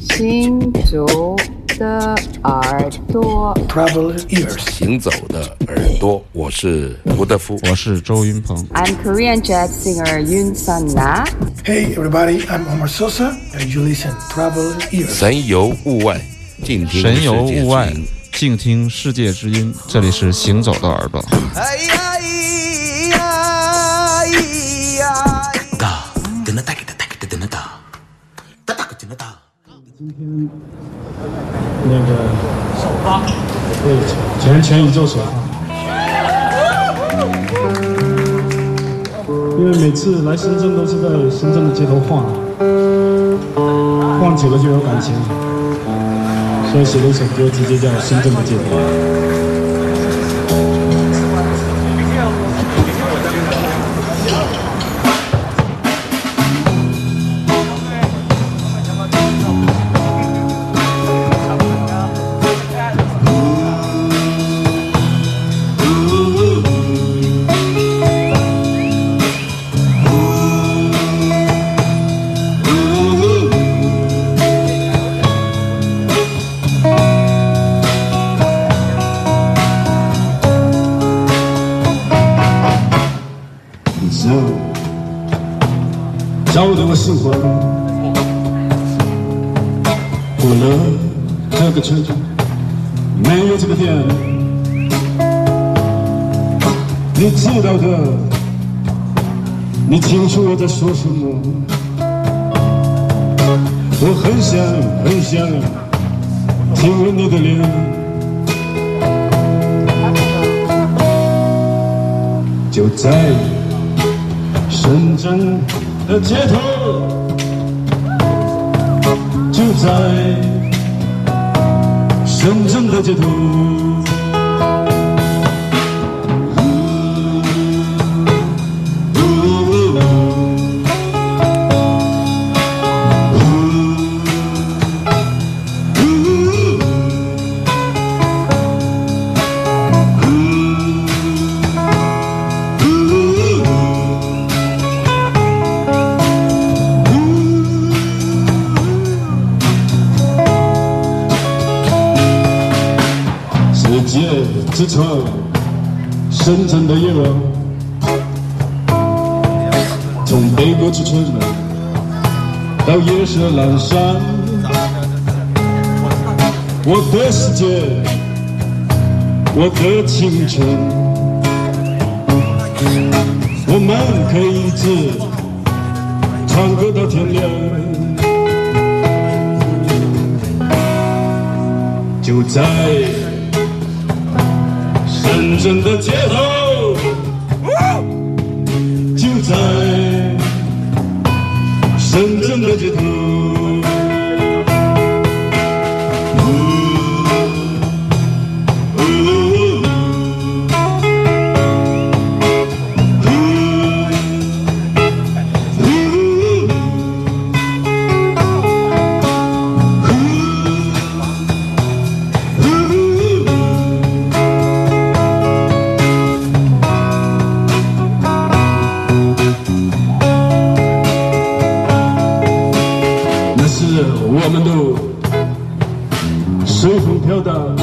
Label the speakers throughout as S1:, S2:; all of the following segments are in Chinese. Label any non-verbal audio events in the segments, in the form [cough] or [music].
S1: 行走的耳朵。
S2: Travel ears.
S3: 行走的耳朵，我是胡德夫，
S4: 我是周云鹏。
S1: I'm Korean jazz singer Yoon Sun Na.
S2: Hey everybody, I'm Omar Sosa, and you listen Travel ears.
S3: 神游物外，静听
S4: 神游
S3: 世界之
S4: 物外
S3: 音，
S4: 静听世界之音。这里是行走的耳朵。
S5: 哎呀
S6: 天
S7: 那个首发，对全全宇宙首发。因为每次来深圳都是在深圳的街头晃，晃久了就有感情，所以写了一首歌，直接叫《深圳的街头》。了这个村，没有这个店，你知道的，你清楚我在说什么。我很想很想亲吻你的脸。就在深圳的街头，就在真正的解脱。阑珊，我的世界，我的青春，我们可以一直唱歌到天亮。就在深圳的街头，就在深圳的街头。我们都随风飘荡，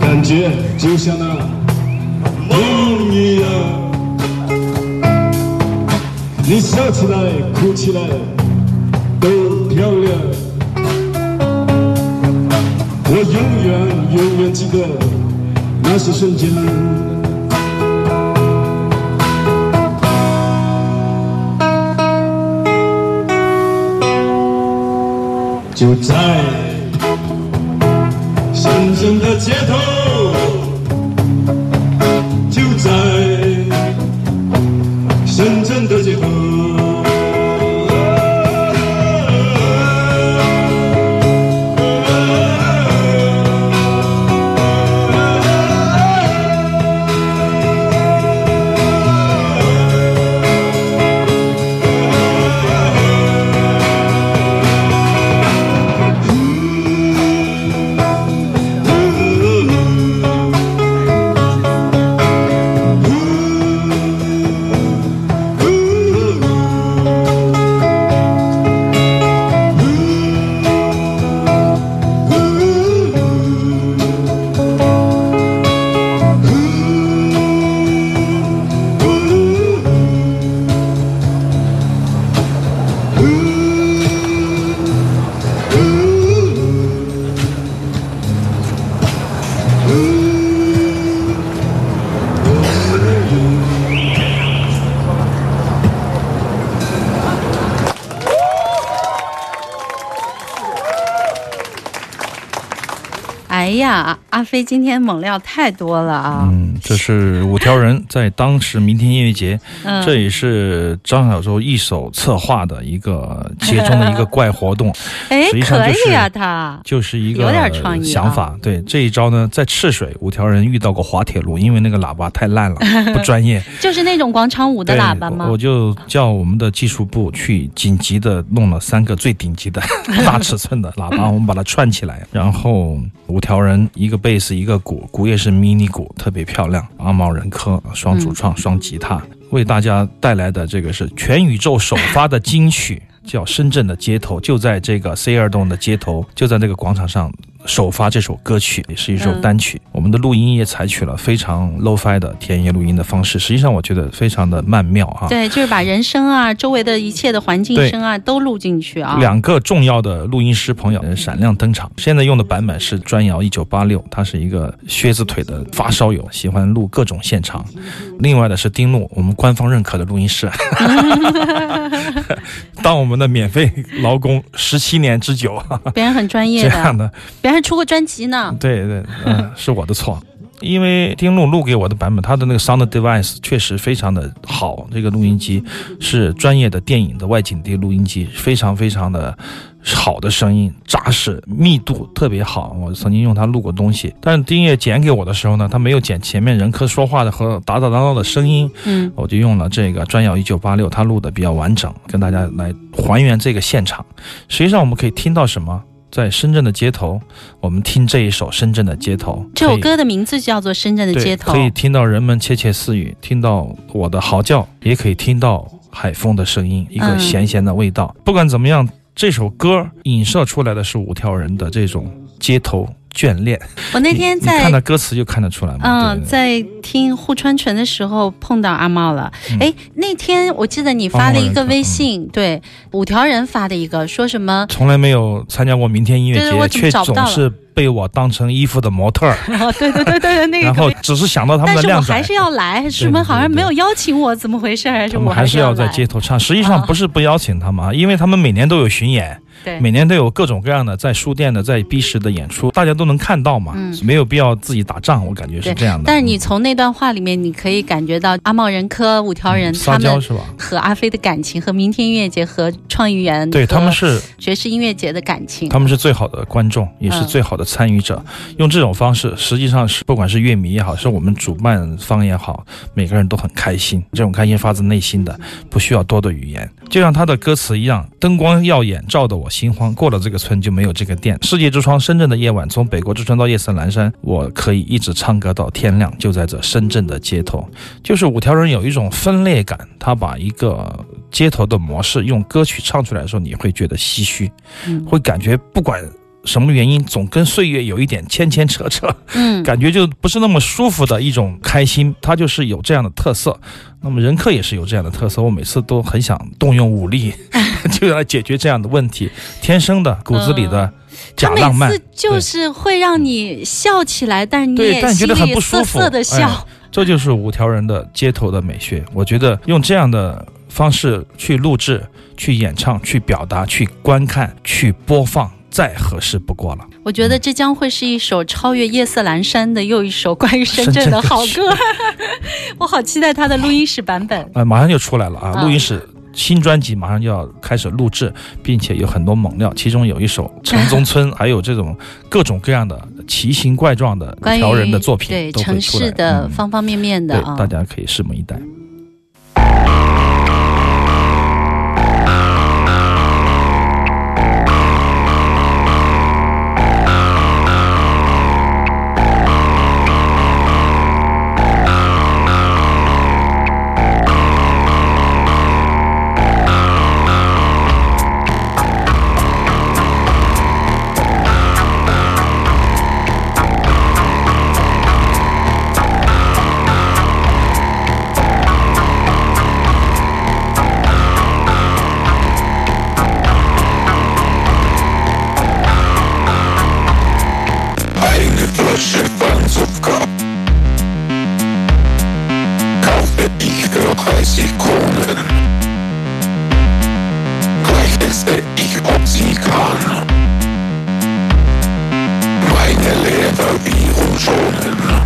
S7: 感觉就像那梦一样。你笑起来、哭起来都漂亮。我永远、永远记得那些瞬间。就在深圳的街头，
S8: 阿阿飞今天猛料太多了啊！
S9: 嗯，这是五条人在当时明天音乐节，
S8: 嗯
S9: 这也是张小舟一手策划的一个节中的一个怪活动，[laughs]
S8: 哎
S9: 实际，上
S8: 可
S9: 就是
S8: 以啊，他
S9: 就是一个
S8: 有点创意啊
S9: 想法。对这一招呢，在赤水五条人遇到过滑铁卢，因为那个喇叭太烂了，[laughs] 不专业。
S8: 就是那种广场舞的喇叭吗
S9: 我？就叫我们的技术部去紧急的弄了三个最顶级的 [laughs] 大尺寸的喇叭，我们把它串起来，然后五条人一个贝斯一个鼓，鼓也是迷你鼓，特别漂亮，阿毛人科双主创、双吉他，为大家带来的这个是全宇宙首发的金曲。叫深圳的街头，就在这个 C 二栋的街头，就在那个广场上首发这首歌曲，也是一首
S8: 嗯
S9: 单曲。我们的录音也采取了非常 low-fi 的田野录音的方式，实际上我觉得非常的曼妙啊。
S8: 对，就是把人声啊、周围的一切的环境声啊都录进去啊。
S9: 两个重要的录音师朋友呃闪亮登场。现在用的版本是砖窑一九八六，他是一个靴子腿的发烧友，喜欢录各种现场。另外的是丁路，我们官方认可的录音师，[laughs] 当我们的免费劳工十七年之久，
S8: 别人很专业 [laughs]
S9: 这样
S8: 的，人还出过专辑呢。[laughs]
S9: 对对，嗯，是我的错。因为丁路录给我的版本，他的那个 sound device 确实非常的好。这个录音机是专业的电影的外景地录音机，非常非常的好的声音，扎实，密度特别好。我曾经用它录过东西，但是丁爷剪给我的时候呢，他没有剪前面任科说话的和打打闹闹的声音，
S8: 嗯，
S9: 我就用了这个专窑一九八六，他录的比较完整，跟大家来还原这个现场。实际上我们可以听到什么？在深圳的街头，我们听这一首《深圳的街头》
S8: 这首歌的名字叫做《深圳的街头
S9: 可》。以听到人们窃窃私语，听到我的嚎叫，也可以听到海风的声音，一个
S8: 嗯
S9: 咸咸的味道。不管怎么样，这首歌影射出来的是五条人的这种街头眷恋。
S8: 我那天
S9: 你你看
S8: 在
S9: 到歌词就看得出来嘛。
S8: 嗯，在听户川纯的时候碰到阿茂了。
S9: 嗯
S8: 哎、那天我记得你发了一个微信，对，五条人发的一个，说什么？
S9: 从来没有参加过明天音乐
S8: 对对我
S9: 节，却总是被我当成衣服的模特儿，
S8: 哦，对对对对，那个
S9: 然后只是想到他们
S8: 但是我还。是要来，什么好像没有邀请我，怎么回事？还是
S9: 他
S8: 我
S9: 们还是要在街头唱，实际上
S8: 啊
S9: 不是不邀请他们啊，因为他们每年都有巡演，
S8: 对
S9: 每年都有各种各样的在书店的、在 B 市的演出，大家都能看到嘛，
S8: 嗯
S9: 没有必要自己打仗，我感觉是这样的。
S8: 但是你从那段话里面，你可以感觉到阿茂仁科五条人、
S9: 嗯撒
S8: 他们
S9: 娇是吧？
S8: 和阿飞的感情，和明天音乐节和创意园
S9: 对他们是
S8: 爵士音乐节的感情。
S9: 他们是最好的观众，也是
S8: 嗯
S9: 最好的参与者。用这种方式，实际上是不管是乐迷也好，是我们主办方也好，每个人都很开心。这种开心发自内心的，不需要多的语言。就像他的歌词一样，灯光耀眼，照得我心慌。过了这个村就没有这个店。世界之窗，深圳的夜晚，从北国之春到夜色阑珊，我可以一直唱歌到天亮，就在这深圳的街头。就是五条人有一种分裂感，他把一个街头的模式用歌曲唱出来的时候，你会觉得唏嘘，
S8: 嗯
S9: 会感觉不管。什么原因总跟岁月有一点牵牵扯扯，
S8: 嗯，
S9: 感觉就不是那么舒服的一种开心，它就是有这样的特色。那么人客也是有这样的特色，我每次都很想动用武力，[laughs] 就来解决这样的问题，天生的骨子里的假浪漫。
S8: 次就是会让你笑起来，但是你
S9: 但觉得很不舒服
S8: 涩的笑。
S9: 哎这就是五条人的街头的美学。我觉得用这样的方式去录制、去演唱、去表达、去观看、去播放，再合适不过了。
S8: 我觉得这将会是一首超越夜色阑珊的又一首关于深圳
S9: 的
S8: 的好歌，[laughs] 我好期待它的录音室版本。
S9: 呃，马上就出来了啊！
S8: 嗯
S9: 录音室新专辑马上就要开始录制，并且有很多猛料，其中有一首《城中村》，[laughs] 还有这种各种各样的奇形怪状的条人的作品
S8: 对城市的
S9: 嗯
S8: 方方面面的
S9: 大家可以拭目以待。Show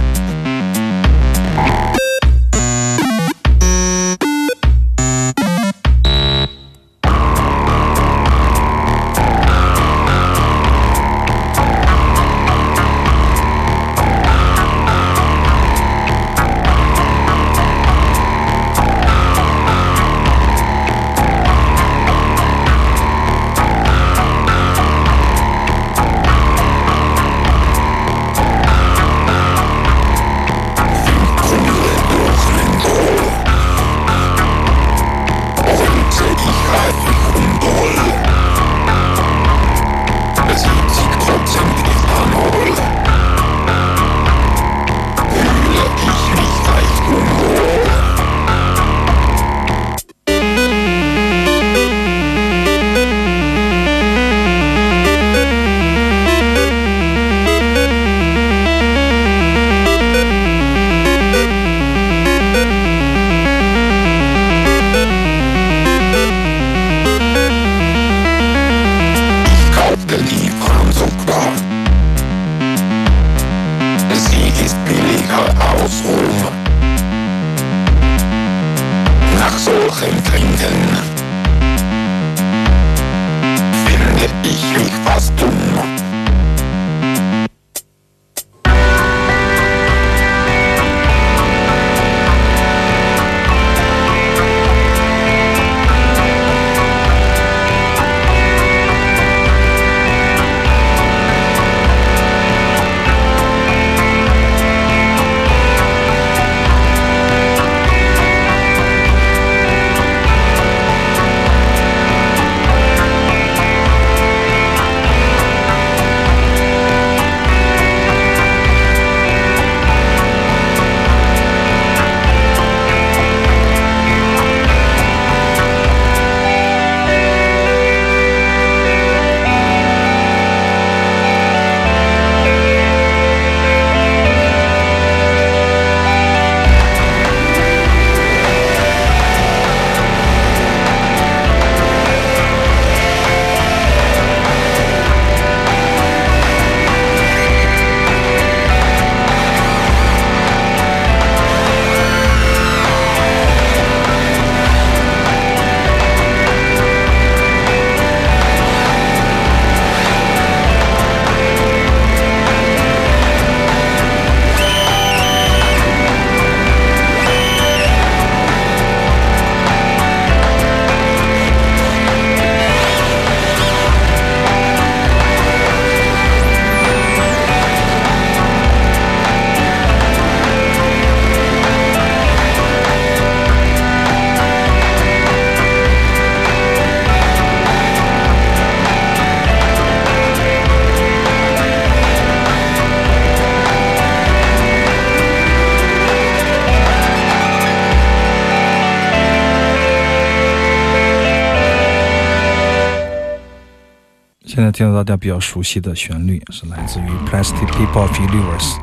S9: 听到大家比较熟悉的旋律是来自于 Plastic People of Universe，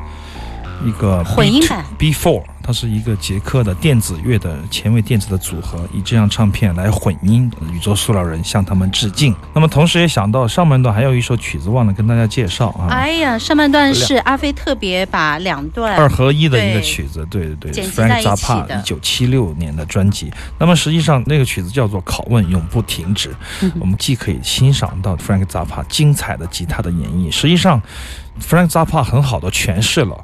S9: 一个
S8: 混音版
S9: B Four，它是一个捷克的电子乐的前卫电子的组合，以这张唱片来混音《宇宙塑料人》，向他们致敬。那么同时也想到上半段还有一首曲子忘了跟大家介绍啊，
S8: 哎呀，上半段是阿飞特别把两段
S9: 二合一的一个曲子，对对对，Frank Zappa
S8: 的
S9: 一九七六年的专辑。那么实际上那个曲子叫做《拷问永不停止》，
S8: 嗯
S9: 我们既可以欣赏到 Frank Zappa 精彩的吉他的演绎，实际上 Frank Zappa 很好的诠释了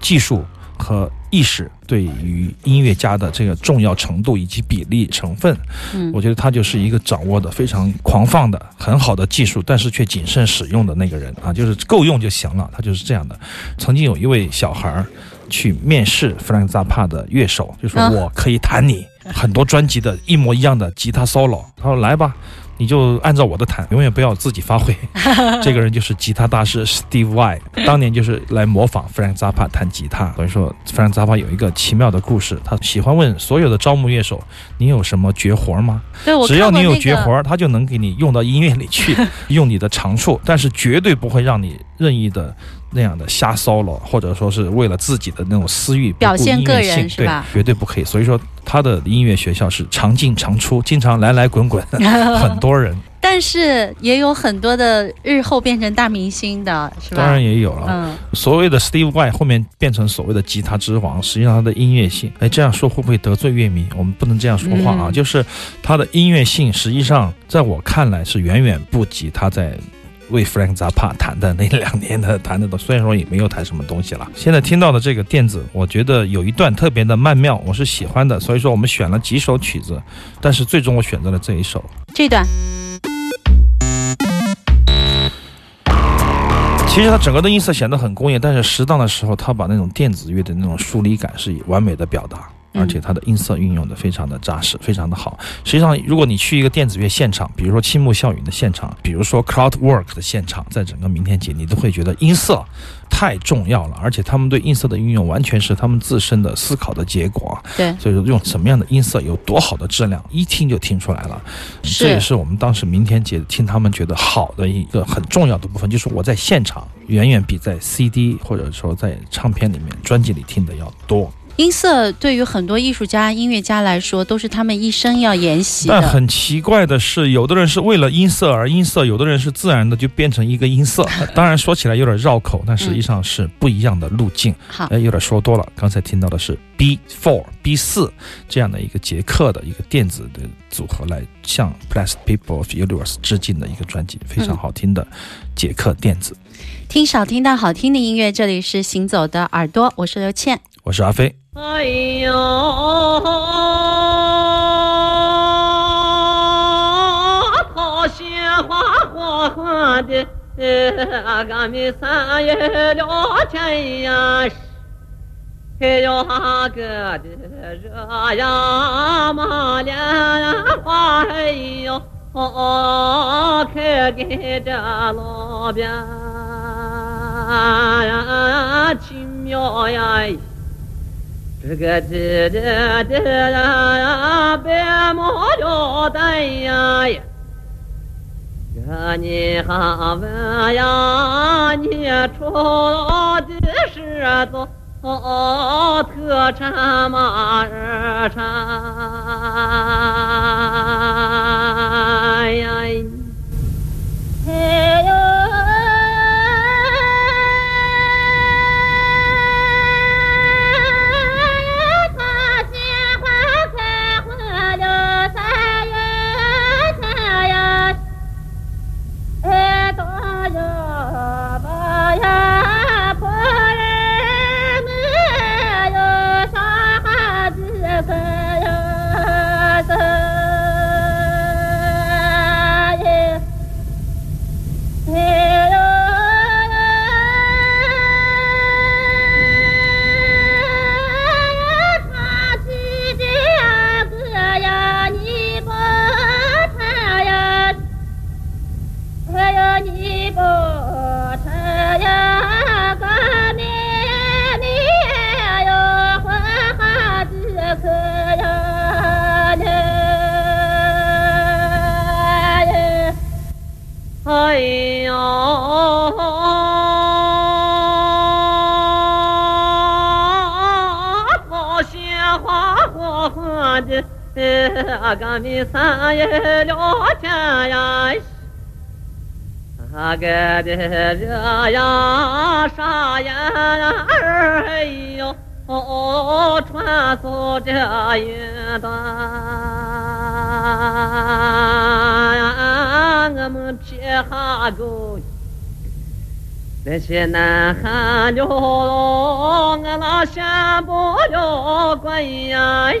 S9: 技术和意识对于音乐家的这个重要程度以及比例成分。
S8: 嗯
S9: 我觉得他就是一个掌握的非常狂放的很好的技术，但是却谨慎使用的那个人啊，就是够用就行了，他就是这样的。曾经有一位小孩儿去面试 Frank Zappa 的乐手，就说
S8: 啊
S9: 我可以弹你很多专辑的一模一样的吉他 solo。他说来吧。你就按照我的弹，永远不要自己发挥。[laughs] 这个人就是吉他大师 Steve Vai，当年就是来模仿 Frank Zappa 弹吉他。所以说，Frank Zappa 有一个奇妙的故事，他喜欢问所有的招募乐手：“你有什么绝活吗？”
S8: 对我
S9: 只要你有绝活，他就能给你用到音乐里去，[laughs] 用你的长处，但是绝对不会让你任意的那样的瞎 solo，或者说是为了自己的那种私欲
S8: 表现个人是吧，
S9: 绝对不可以。所以说，他的音乐学校是常进常出，经常来来滚滚，[laughs] 很多人，
S8: 但是也有很多的日后变成大明星的，是吧？
S9: 当然也有了。
S8: 嗯，
S9: 所谓的 Steve Vai 后面变成所谓的吉他之王，实际上他的音乐性，哎，这样说会不会得罪乐迷？我们不能这样说话啊，
S8: 嗯
S9: 就是他的音乐性，实际上在我看来是远远不及他在。为 Frank Zappa [laughs] 弹的那两年的弹的，虽然说也没有弹什么东西了。现在听到的这个电子，我觉得有一段特别的曼妙，我是喜欢的。所以说我们选了几首曲子，但是最终我选择了这一首。
S8: 这段
S9: 其实它整个的音色显得很工业，但是适当的时候，它把那种电子乐的那种疏离感是完美的表达。
S8: 嗯
S9: 而且它的音色运用的非常的扎实，非常的好。实际上，如果你去一个电子乐现场，比如说青木孝允的现场，比如说 Cloudwork 的现场，在整个明天节，你都会觉得音色太重要了，而且他们对音色的运用完全是他们自身的思考的结果。
S8: 对，
S9: 所以说用什么样的音色，有多好的质量，一听就听出来了。
S8: 是
S9: 这也是我们当时明天节听他们觉得好的一个很重要的部分，就是我在现场远远比在 CD 或者说在唱片里面、专辑里听的要多。
S8: 音色对于很多艺术家、音乐家来说，都是他们一生要研习的。
S9: 但很奇怪的是，有的人是为了音色而音色，有的人是自然的就变成一个音色。[laughs] 当然说起来有点绕口，但实际上是不一样的路径。
S8: 好，
S9: 哎，有点说多了。刚才听到的是 B four B 四这样的一个捷克的一个电子的组合，来向 Plastic People of Universe 致敬的一个专辑，非常好听的捷克电子。
S8: 听少听到好听的音乐，这里是行走的耳朵，我是刘倩。
S9: 我是阿飞。
S10: 哎呦，好鲜花火花的，俺们三月了天呀，哎呦哈个的热呀马莲花，哎呦，开给这路边呀，奇妙呀！这个这这这呀，白毛腰带呀呀，这你好问呀，你出的是做特产马儿产。呀，俺们三爷聊天呀，那个的热呀，啥呀儿哎呦，传送这云端，我们撇下沟，那些男汉流我那先不了关呀。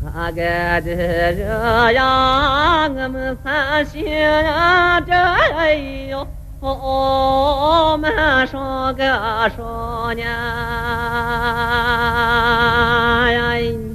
S10: 那个的热呀，我们三心这哎哟，我们上个少年呀。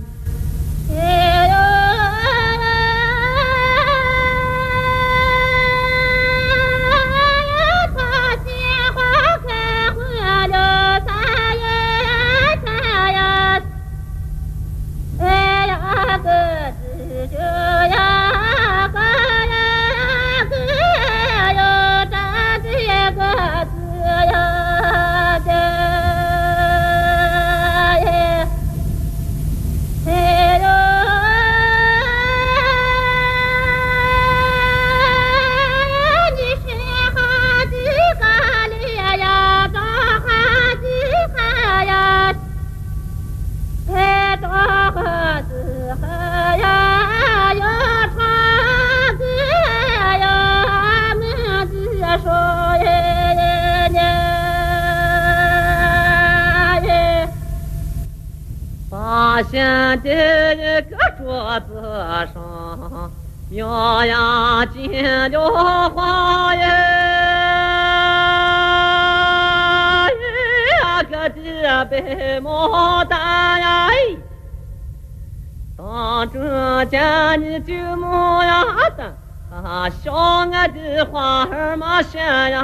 S10: 当中见你就莫呀的，啊，小俺的花儿嘛鲜呀，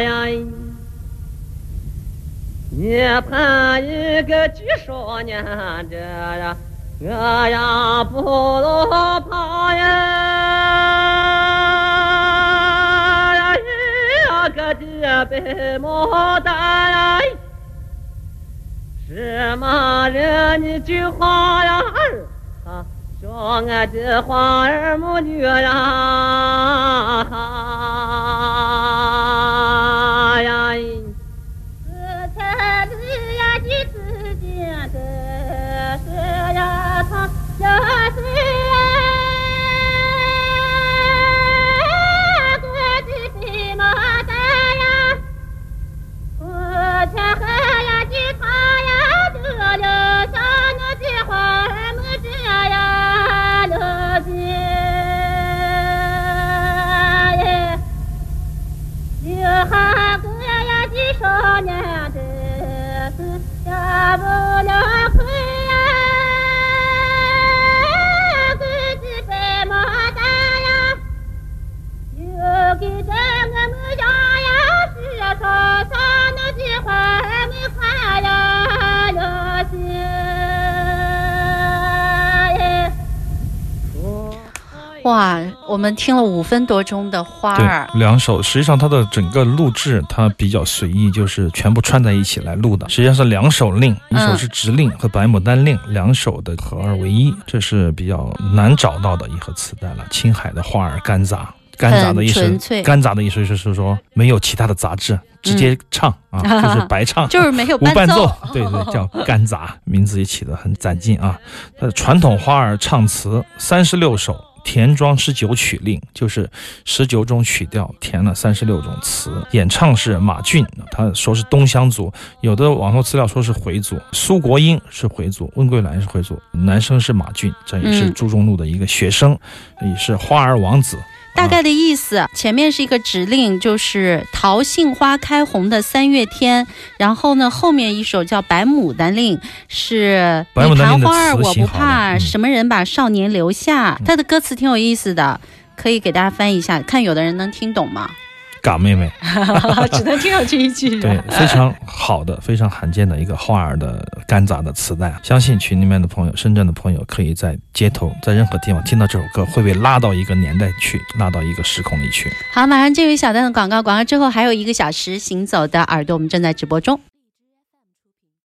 S10: 呀。你盼一个几少年的呀，我呀不落怕呀，呀个的
S11: 白牡丹，什么人你菊花儿啊，说俺的花儿母女呀，
S8: 哇，我们听了五分多钟的花儿，
S9: 对，两首，实际上它的整个录制它比较随意，就是全部串在一起来录的。实际上是两首令，一首是直令和白牡丹令，两首的合二为一，这是比较难找到的一盒磁带了。青海的花儿干杂，干杂的意思
S8: 很纯粹，
S9: 干杂的意思就是说没有其他的杂质，[laughs] 直接唱、啊，[laughs] 就是白唱，
S8: 就是没有
S9: 无伴
S8: 奏，
S9: 对对，叫干杂，名字也起得很攒劲啊。呃，传统花儿唱词三十六首。填装十九曲令，就是十九种曲调填了三十六种词。演唱是马俊，他说是东乡族，有的网络资料说是回族。苏国英是回族，温桂兰是回族，男生是马俊，这也是朱中路的一个学生，也是花儿王子。
S8: 大概的意思，前面是一个指令，就是桃杏花开红的三月天。然后呢，后面一首叫《白牡丹令》，是你昙花儿我不怕，
S9: 嗯、
S8: 什么人把少年留下？它的歌词挺有意思的，可以给大家翻译一下，看有的人能听懂吗？
S9: 嘎妹妹，[laughs]
S8: 只能听到这一句。[laughs]
S9: 对，非常好的、非常罕见的一个花儿的干杂的磁带。相信群里面的朋友、深圳的朋友，可以在街头、在任何地方听到这首歌，会被拉到一个年代去，拉到一个时空里去。
S8: 好，马上进入小段的广告，广告之后还有一个小时，行走的耳朵，我们正在直播中。